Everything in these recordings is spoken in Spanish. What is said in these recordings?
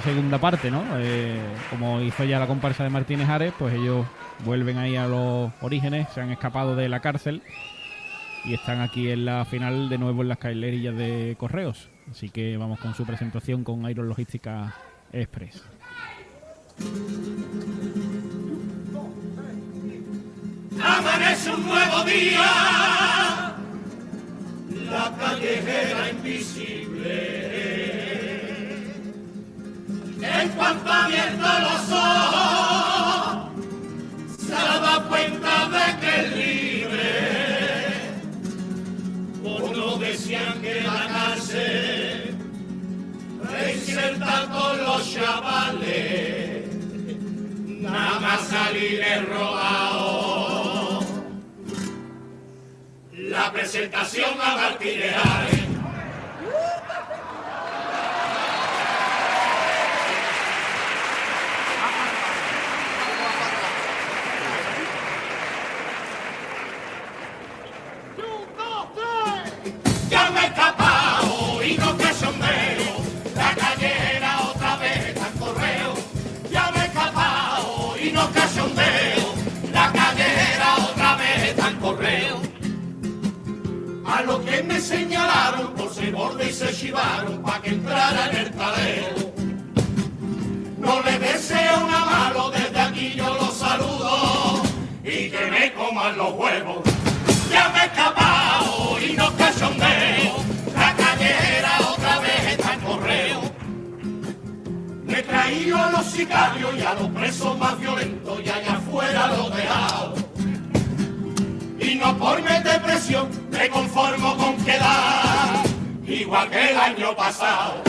segunda parte, ¿no? Eh, como hizo ya la comparsa de Martínez Ares, pues ellos vuelven ahí a los orígenes, se han escapado de la cárcel y están aquí en la final de nuevo en las cailerillas de Correos. Así que vamos con su presentación con Iron Logística Express. Amanece un nuevo día, la callejera invisible. En cuanto abierto los ojos, se da cuenta de que es libre. Por no decían que la cárcel reinserta con los chavales, nada más salir es robado. La presentación a Martínez Que me señalaron por ser borde y se chivaron para que entrara en el talero. No le deseo una malo, desde aquí yo los saludo y que me coman los huevos. Ya me he escapado y no cachondeo. La callera otra vez está en correo. Me he traído a los sicarios y a los presos más violentos y allá afuera los dejado. Y no por meter presión me conformo con quedar igual que el año pasado.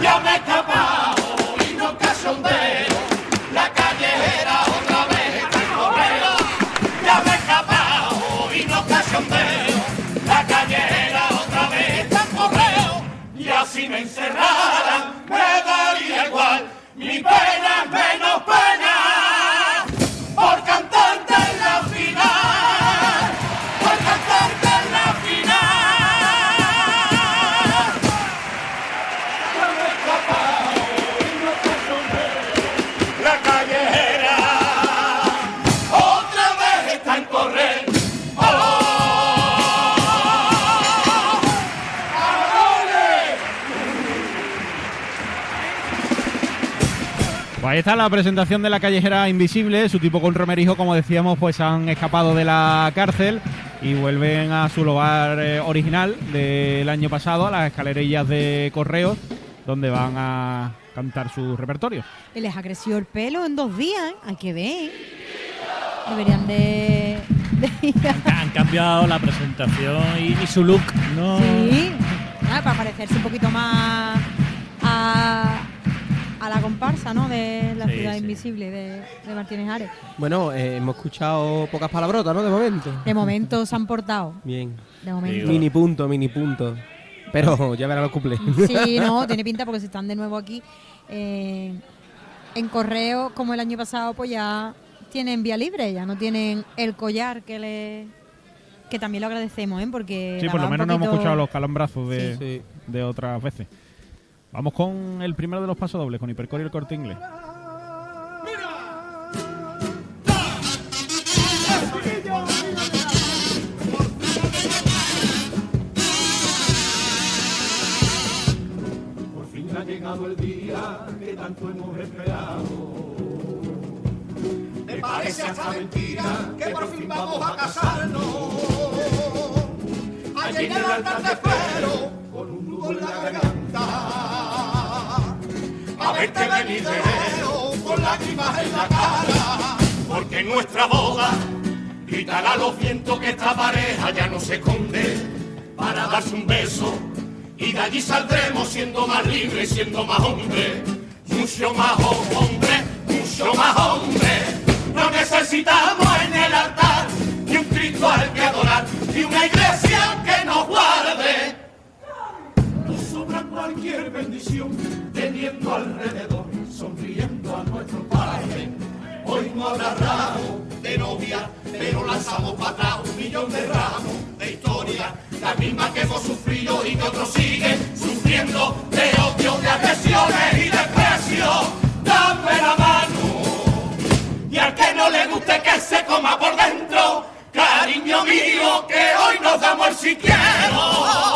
Ya me he escapado y no cachondeo. La callejera otra vez en correo. Ya me he escapado y no cachondeo. La callejera otra vez en correo. Y así me encerraran, me daría igual. Mi pena ahí está la presentación de la callejera invisible. Su tipo con Romerijo, como decíamos, pues han escapado de la cárcel y vuelven a su lugar eh, original del año pasado, a las escalerillas de correos, donde van a cantar su repertorio. Y les ha crecido el pelo en dos días, hay que ver. Deberían de... de- Han cambiado la presentación y, y su look, ¿no? sí, Ah, para parecerse un poquito más a, a la comparsa, ¿no? De la Sí, ciudad sí. invisible de, de Martínez Ares. Bueno, eh, hemos escuchado pocas palabrotas, ¿no? De momento. De momento se han portado. Bien. De momento. Digo. Mini punto, mini punto. Pero ya verán los cumples. Sí, no, tiene pinta porque si están de nuevo aquí eh, en correo, como el año pasado, pues ya tienen vía libre, ya no tienen el collar que le que también lo agradecemos, ¿eh? Porque Sí, por lo menos no hemos escuchado los calambrazos de, Sí. de otras veces. Vamos con el primero de los pasodobles, con Hipercore y el corte inglés. Por fin ha llegado el día que tanto hemos esperado. Me parece hasta mentira que por fin vamos a casarnos. Allí en el altar espero con un nudo en la garganta. Verte venir con lágrimas en la cara. Porque nuestra boda gritará los vientos que esta pareja ya no se esconde para darse un beso y de allí saldremos siendo más libres, siendo más hombres, mucho más hombres, mucho más hombres. No necesitamos en el altar ni un Cristo al que adorar, ni una iglesia que nos guarde cualquier bendición, teniendo alrededor, sonriendo a nuestro padre. Hoy no habrá ramo de novia, pero lanzamos para atrás un millón de ramos de historia, la misma que hemos sufrido y que otros siguen sufriendo de odio, de agresiones y de precio. Dame la mano y al que no le guste que se coma por dentro, cariño mío, que hoy nos damos el siquiera.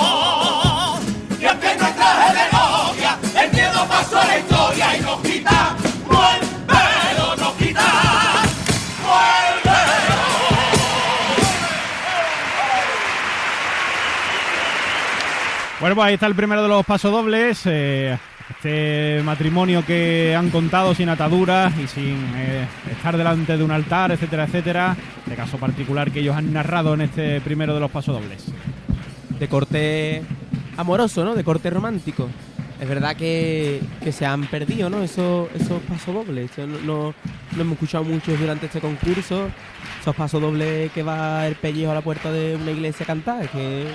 Bueno, pues ahí está el primero de los pasodobles. eh, este matrimonio que han contado sin ataduras y sin eh, estar delante de un altar, etcétera, etcétera. De caso particular que ellos han narrado en este primero de los pasodobles. De corte amoroso, ¿no? De corte romántico. Es verdad que, que se han perdido, ¿no? Esos, esos pasodobles. No, no, no hemos escuchado muchos durante este concurso. Esos pasodobles que va el pellejo a la puerta de una iglesia a cantar. Que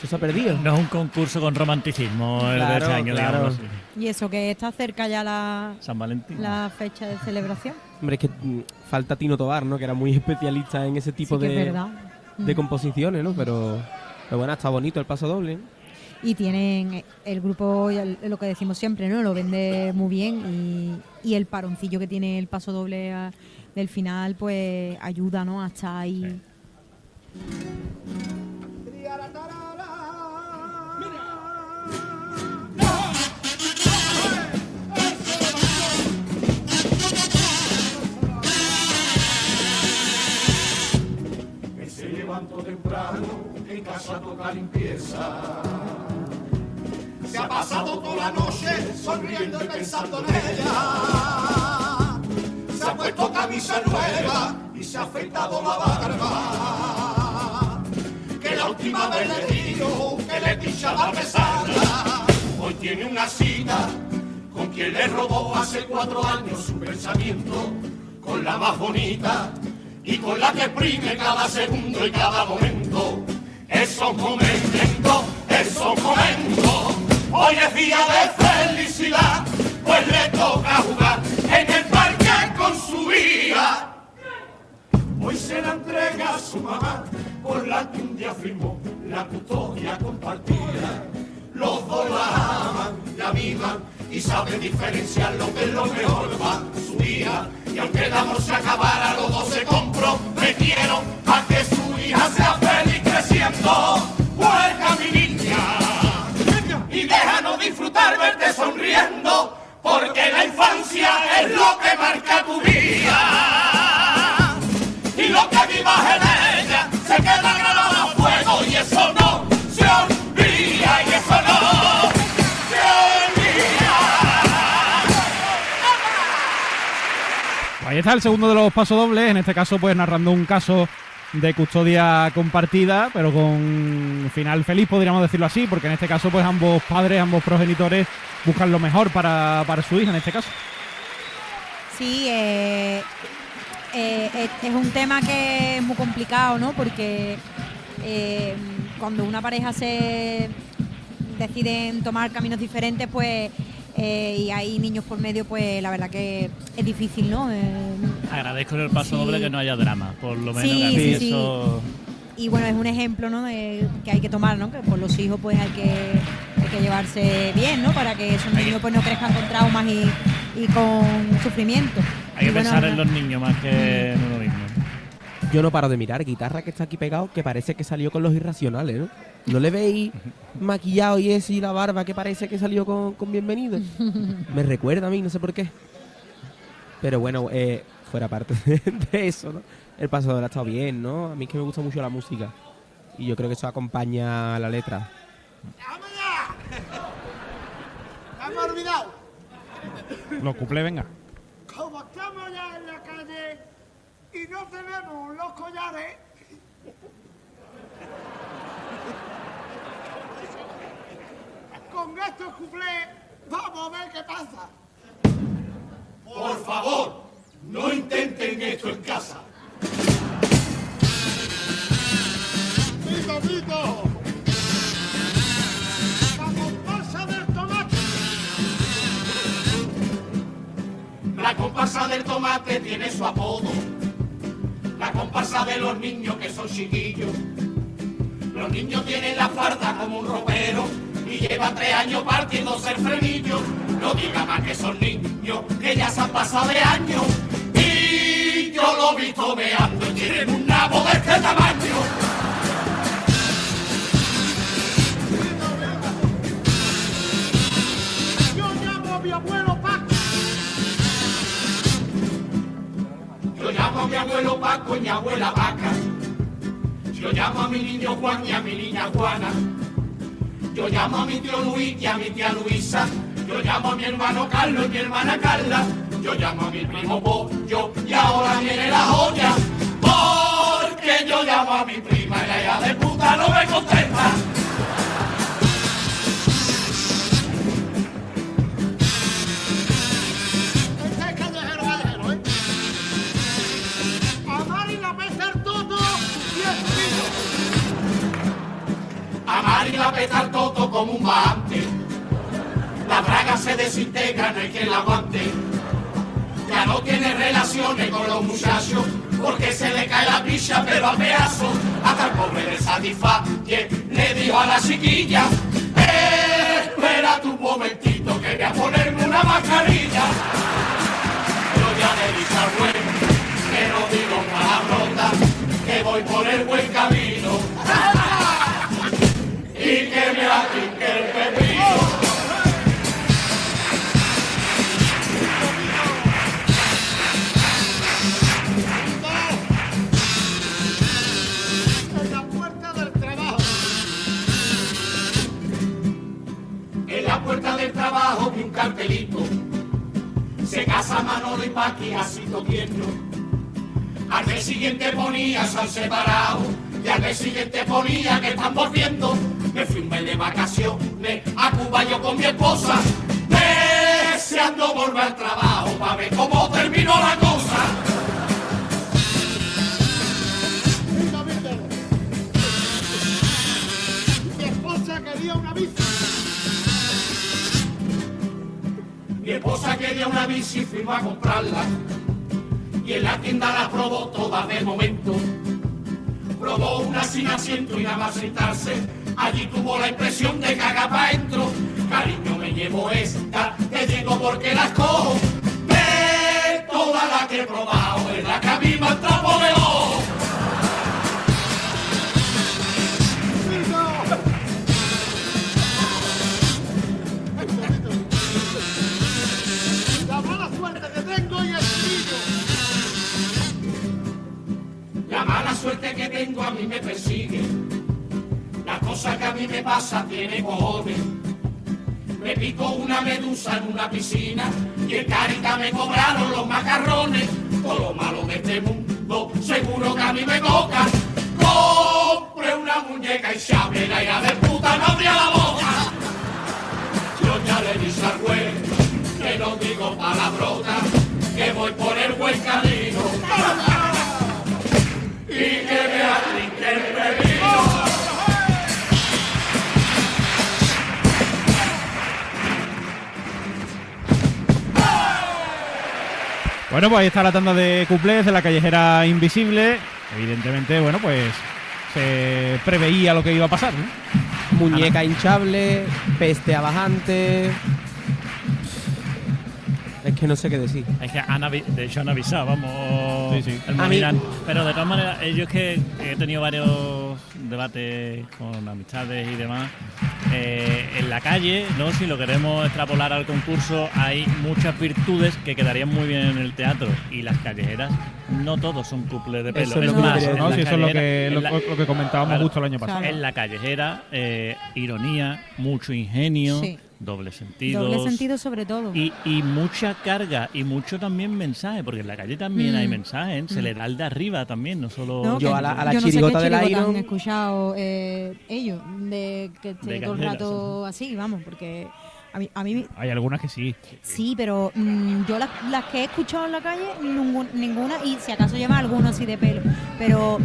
eso se ha perdido. No es un concurso con romanticismo el de Claro, este año, claro. digamos. Y eso que está cerca ya la, San Valentín. la fecha de celebración. Hombre, es que mm, falta Tino Tobar, ¿no? Que era muy especialista en ese tipo sí que de, verdad. de Mm. composiciones, ¿no? Pero, pero bueno, está bonito el pasodoble. Y tienen el grupo, ya lo que decimos siempre, ¿no? Lo vende muy bien y, y el paroncillo que tiene el paso doble a- del final, pues ayuda, ¿no? A estar ahí. que se levantó temprano, en casa toca limpieza. Se ha pasado toda la noche sonriendo y pensando en ella. Se ha puesto camisa nueva y se ha afeitado la barba. Que la última vez le dijo que le pichaba la pesada. Hoy tiene una cita con quien le robó hace cuatro años su pensamiento, con la más bonita y con la que exprime cada segundo y cada momento. Esos momentos, esos momentos, hoy es día de felicidad, pues le toca jugar en el parque con su vida. Hoy se la entrega a su mamá, por la que un día firmó la custodia compartida. Los dos la aman, la vivan y saben diferenciar lo que es lo mejor para su día. Y aunque el amor se acabara, los dos se comprometieron a que su hija sea feliz creciendo. Vuelca mi niña y déjanos disfrutar verte sonriendo, porque la infancia es lo que marca tu vida. Ahí está el segundo de los pasodobles, en este caso pues narrando un caso de custodia compartida, pero con final feliz podríamos decirlo así, porque en este caso pues ambos padres, ambos progenitores buscan lo mejor para, para su hija en este caso. Sí, eh, eh, es, un tema que es muy complicado, ¿no? Porque eh, cuando una pareja se deciden tomar caminos diferentes, pues eh, y hay niños por medio, pues la verdad que es difícil, ¿no? Eh, Agradezco en el paso Sí. doble que no haya drama, por lo menos. Sí, que eso- y bueno, es un ejemplo, ¿no? De, que hay que tomar, ¿no? Que por los hijos, pues hay que, hay que llevarse bien, ¿no? Para que esos niños, pues no crezcan con traumas y, y con sufrimiento. Hay que bueno, pensar en los niños más que en. Yo no paro de mirar, guitarra que está aquí pegado, que parece que salió con los irracionales, ¿no? ¿No le veis maquillado y eso y la barba que parece que salió con, con bienvenido? Me recuerda a mí, no sé por qué. Pero bueno, eh, fuera parte de, eso, ¿no? El pasador ha estado bien, ¿no? A mí es que me gusta mucho la música. Y yo creo que eso acompaña a la letra. ¡Hemos olvidado! Los cuplés, venga. Como estamos ya en y no tenemos los collares, con estos cuplés vamos a ver qué pasa. Por favor, no intenten esto en casa. ¡Mito, mito! ¡La comparsa del tomate! La comparsa del tomate tiene su apodo. Comparsa de los niños que son chiquillos. Los niños tienen la farda como un ropero y llevan tres años partiéndose el frenillo. No diga más que son niños que ya se han pasado de años. Y yo lo he visto meando tienen un nabo de este tamaño. Llamo a mi abuelo Paco y mi abuela Vaca. Yo llamo a mi niño Juan y a mi niña Juana. Yo llamo a mi tío Luis y a mi tía Luisa. Yo llamo a mi hermano Carlos y mi hermana Carla. Yo llamo a mi primo Pollo y ahora viene la joya. Porque yo llamo a mi prima y hija de puta no me contesta. A Mari la peta el toto como un bajante. La braga se desintegra, no hay quien la aguante. Ya no tiene relaciones con los muchachos, porque se le cae la picha, pero a pedazos. Hasta el pobre de satisface le dijo a la chiquilla, "Eh, espera tu momentito, que voy a ponerme una mascarilla. Yo ya le dije al que no digo palabrotas, que voy por el buen camino. Manolo y Paqui, así tierno. Al mes siguiente ponía sal separado. Y al mes siguiente ponía que están volviendo. Me fui un mes de vacaciones a Cuba yo con mi esposa. Deseando volver al trabajo para ver cómo terminó la cosa. Mi esposa quería una bici. Mi esposa quería una bici y fuimos a comprarla. Y en la tienda la probó toda de momento. Probó una sin asiento y nada más sentarse. Allí tuvo la impresión de cagar para adentro. Cariño, me llevo esta, te digo porque las cojo. De todas las que he probado, es en una piscina y en Carita me cobraron los macarrones. Todo lo malo de este mundo, seguro que a mí me toca. Bueno, pues ahí está la tanda de cuplés de la callejera invisible. Evidentemente, bueno, pues se preveía lo que iba a pasar. ¿no? Muñeca hinchable, peste a bajante. Es que no sé qué decir. Es que han de hecho han avisado, vamos. Sí, sí. el mí-. Pero de todas maneras, yo es que he tenido varios debates con amistades y demás. Eh, en la calle, ¿no? si lo queremos extrapolar al concurso, hay muchas virtudes que quedarían muy bien en el teatro. Y las callejeras, no todos son cuples de pelo. Eso es lo que No, si eso es lo que, callejera- lo, en la- lo que comentábamos Claro. justo el año pasado. En la callejera, eh, ironía, mucho ingenio, Sí. Doble sentido. Doble sentido sobre todo. Y, y mucha carga y mucho también mensaje, porque en la calle también Mm. hay mensajes, se le da el de arriba también, no solo... No, Yo a la- a la yo no sé chirigota qué del chirigota Iron- han escuchado eh, ellos, de que esté todo el rato así, vamos, porque a mí, a mí Hay algunas que sí. sí, pero mm, yo las, las que he escuchado en la calle, ningún- ninguna, y si acaso lleva alguno así de pelo, pero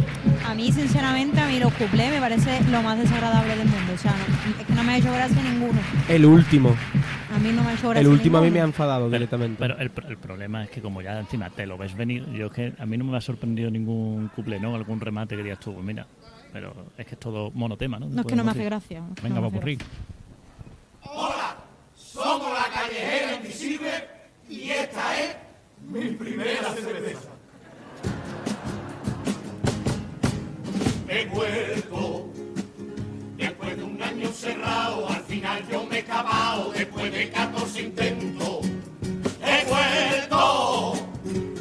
a mí, sinceramente, a mí los cuplés me parece lo más desagradable del mundo, o sea, no- es que no me ha hecho gracia ninguno, El último. a mí no me ha hecho gracia El último a mí me ha enfadado Pero, directamente. pero el, el problema es que como ya encima te lo ves venir, yo es que a mí no me ha sorprendido ningún couple, ¿no? Algún remate que digas tú, pues mira, pero es que es todo monotema, ¿no? No es que no me hace gracia. Venga, no va por gracia. Hola, somos la callejera invisible y esta es mi primera cerveza. He vuelto después de un año cerrado, al final yo me he acabado después de 14 intentos. He vuelto,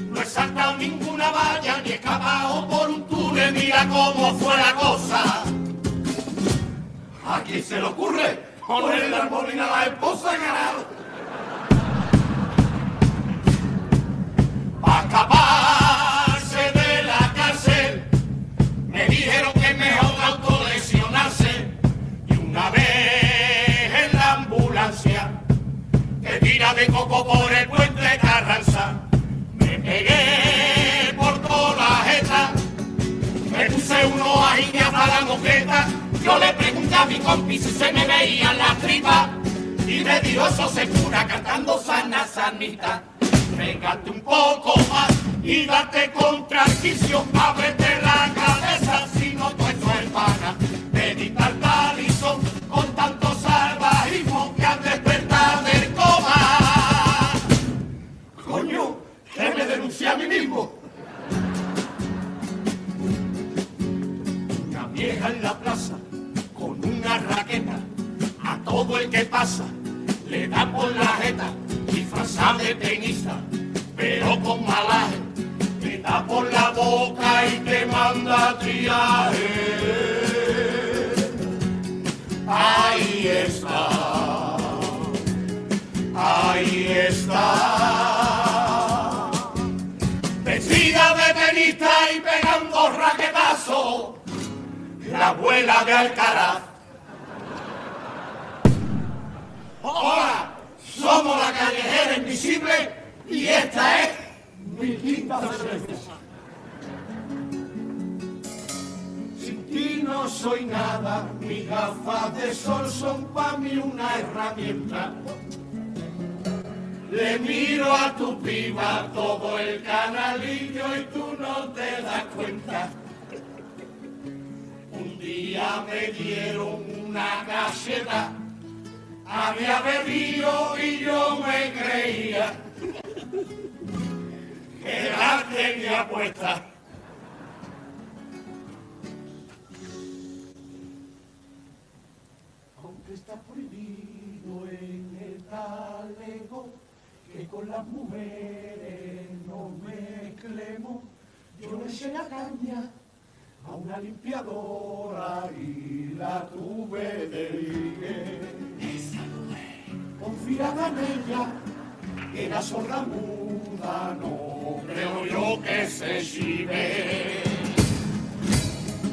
no he saltado ninguna valla ni he escapado por un túnel, mira cómo fue la cosa. ¿A quién se le ocurre Poner la armonía a la esposa ganado. Abuela de Alcaraz. Hola, somos la callejera invisible y esta es mi quinta cerveza. Sin ti no soy nada, mis gafas de sol son para mí una herramienta. Le miro a tu piba todo el canalillo y tú no te das cuenta. Día me dieron una caseta, había bebido y yo me creía que la tenía puesta. Aunque está prohibido en el talego que con las mujeres no mezclemos, yo le eché la caña a una limpiadora y la tuve de ligue. Confiada en ella, era sorda muda, no creo yo que se chive.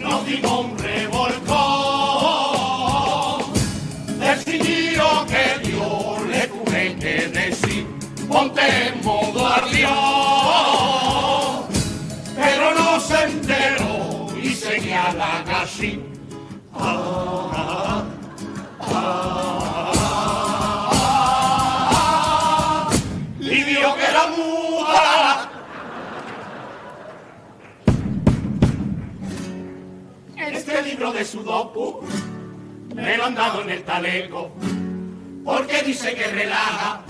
No digo un revolcón, del que Dios le tuve que decir, ponte casi. Ah, ah, ah, que era muda. Este libro de Sudoku me lo han dado en el taleco, porque dice que relaja,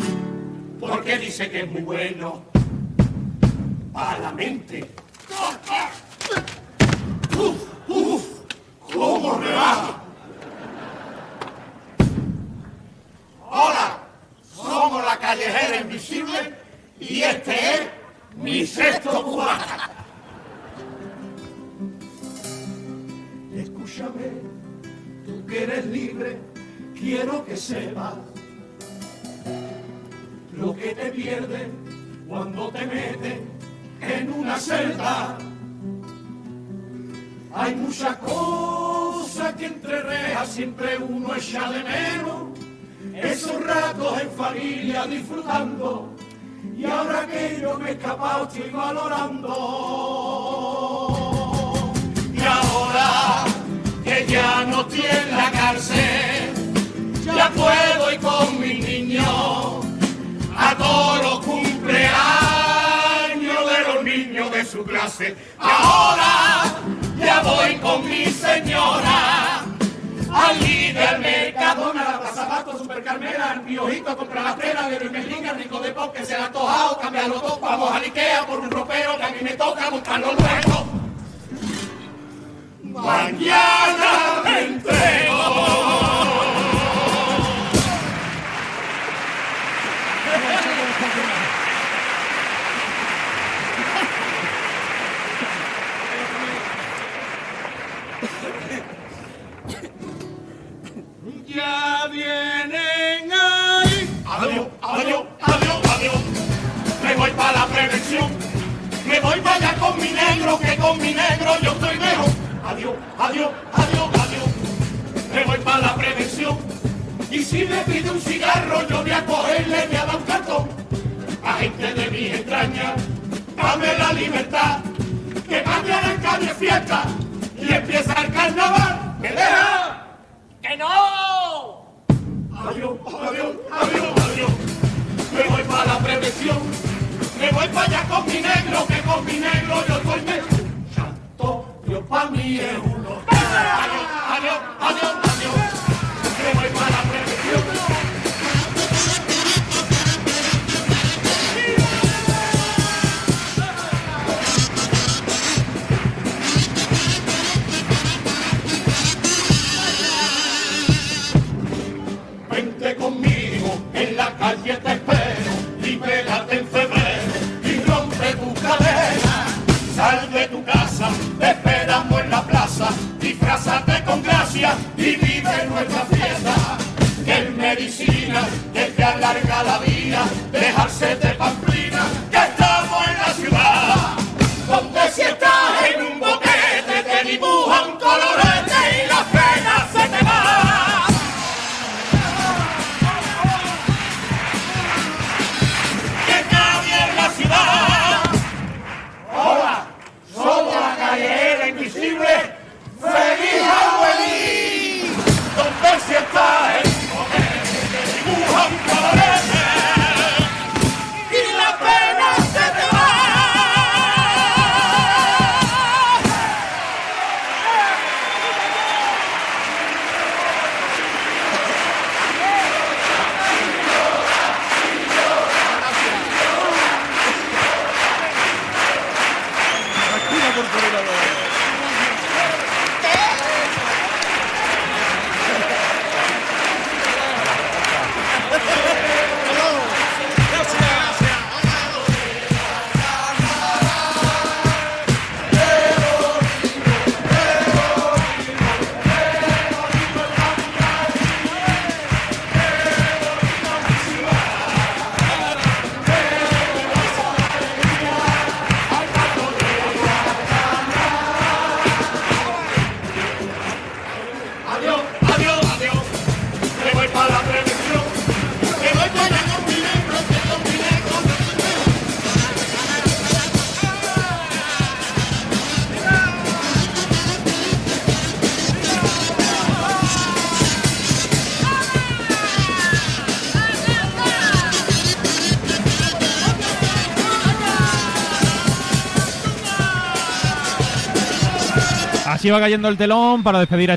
porque dice que es muy bueno para la mente. ¿Cómo rebaja? Hola, somos la callejera invisible y este es mi sexto cubata. Escúchame, tú que eres libre, quiero que sepas lo que te pierdes cuando te metes en una celda. Hay muchas cosas que entre rejas siempre uno echa de menos. Esos ratos en familia disfrutando. Y ahora que yo me he escapado estoy valorando. Y ahora que ya no en la cárcel, ya puedo ir con mis niños a todos los cumpleaños de los niños de su clase. Ahora ya voy con mi señora al líder Mercadona, la Plaza Basto, Super Carmela, el piojito compra la tela de Luis Merlinga, rico de pop que se la tojado, cambia los dos, vamos a Ikea por un ropero que a mí me toca buscarlo luego. Mañana me. Prevención. Me voy para allá con mi negro, que con mi negro yo estoy mejor. Adiós, adiós, adiós, adiós. Me voy para la prevención. Y si me pide un cigarro, yo voy a cogerle, me a dar un cartón. A gente de mis entrañas, dame la libertad. Que mañana en calle fiesta y empieza el carnaval. ¿Me deja? ¡Que no! Adiós, adiós, adiós, adiós. Me voy para la prevención. Me voy para allá con mi negro, que con mi negro yo estoy mejor. Santo Dios para mí es uno. Adiós, adiós, adiós, adiós. Me voy para la prevención. Vente Así va cayendo el telón para despedir a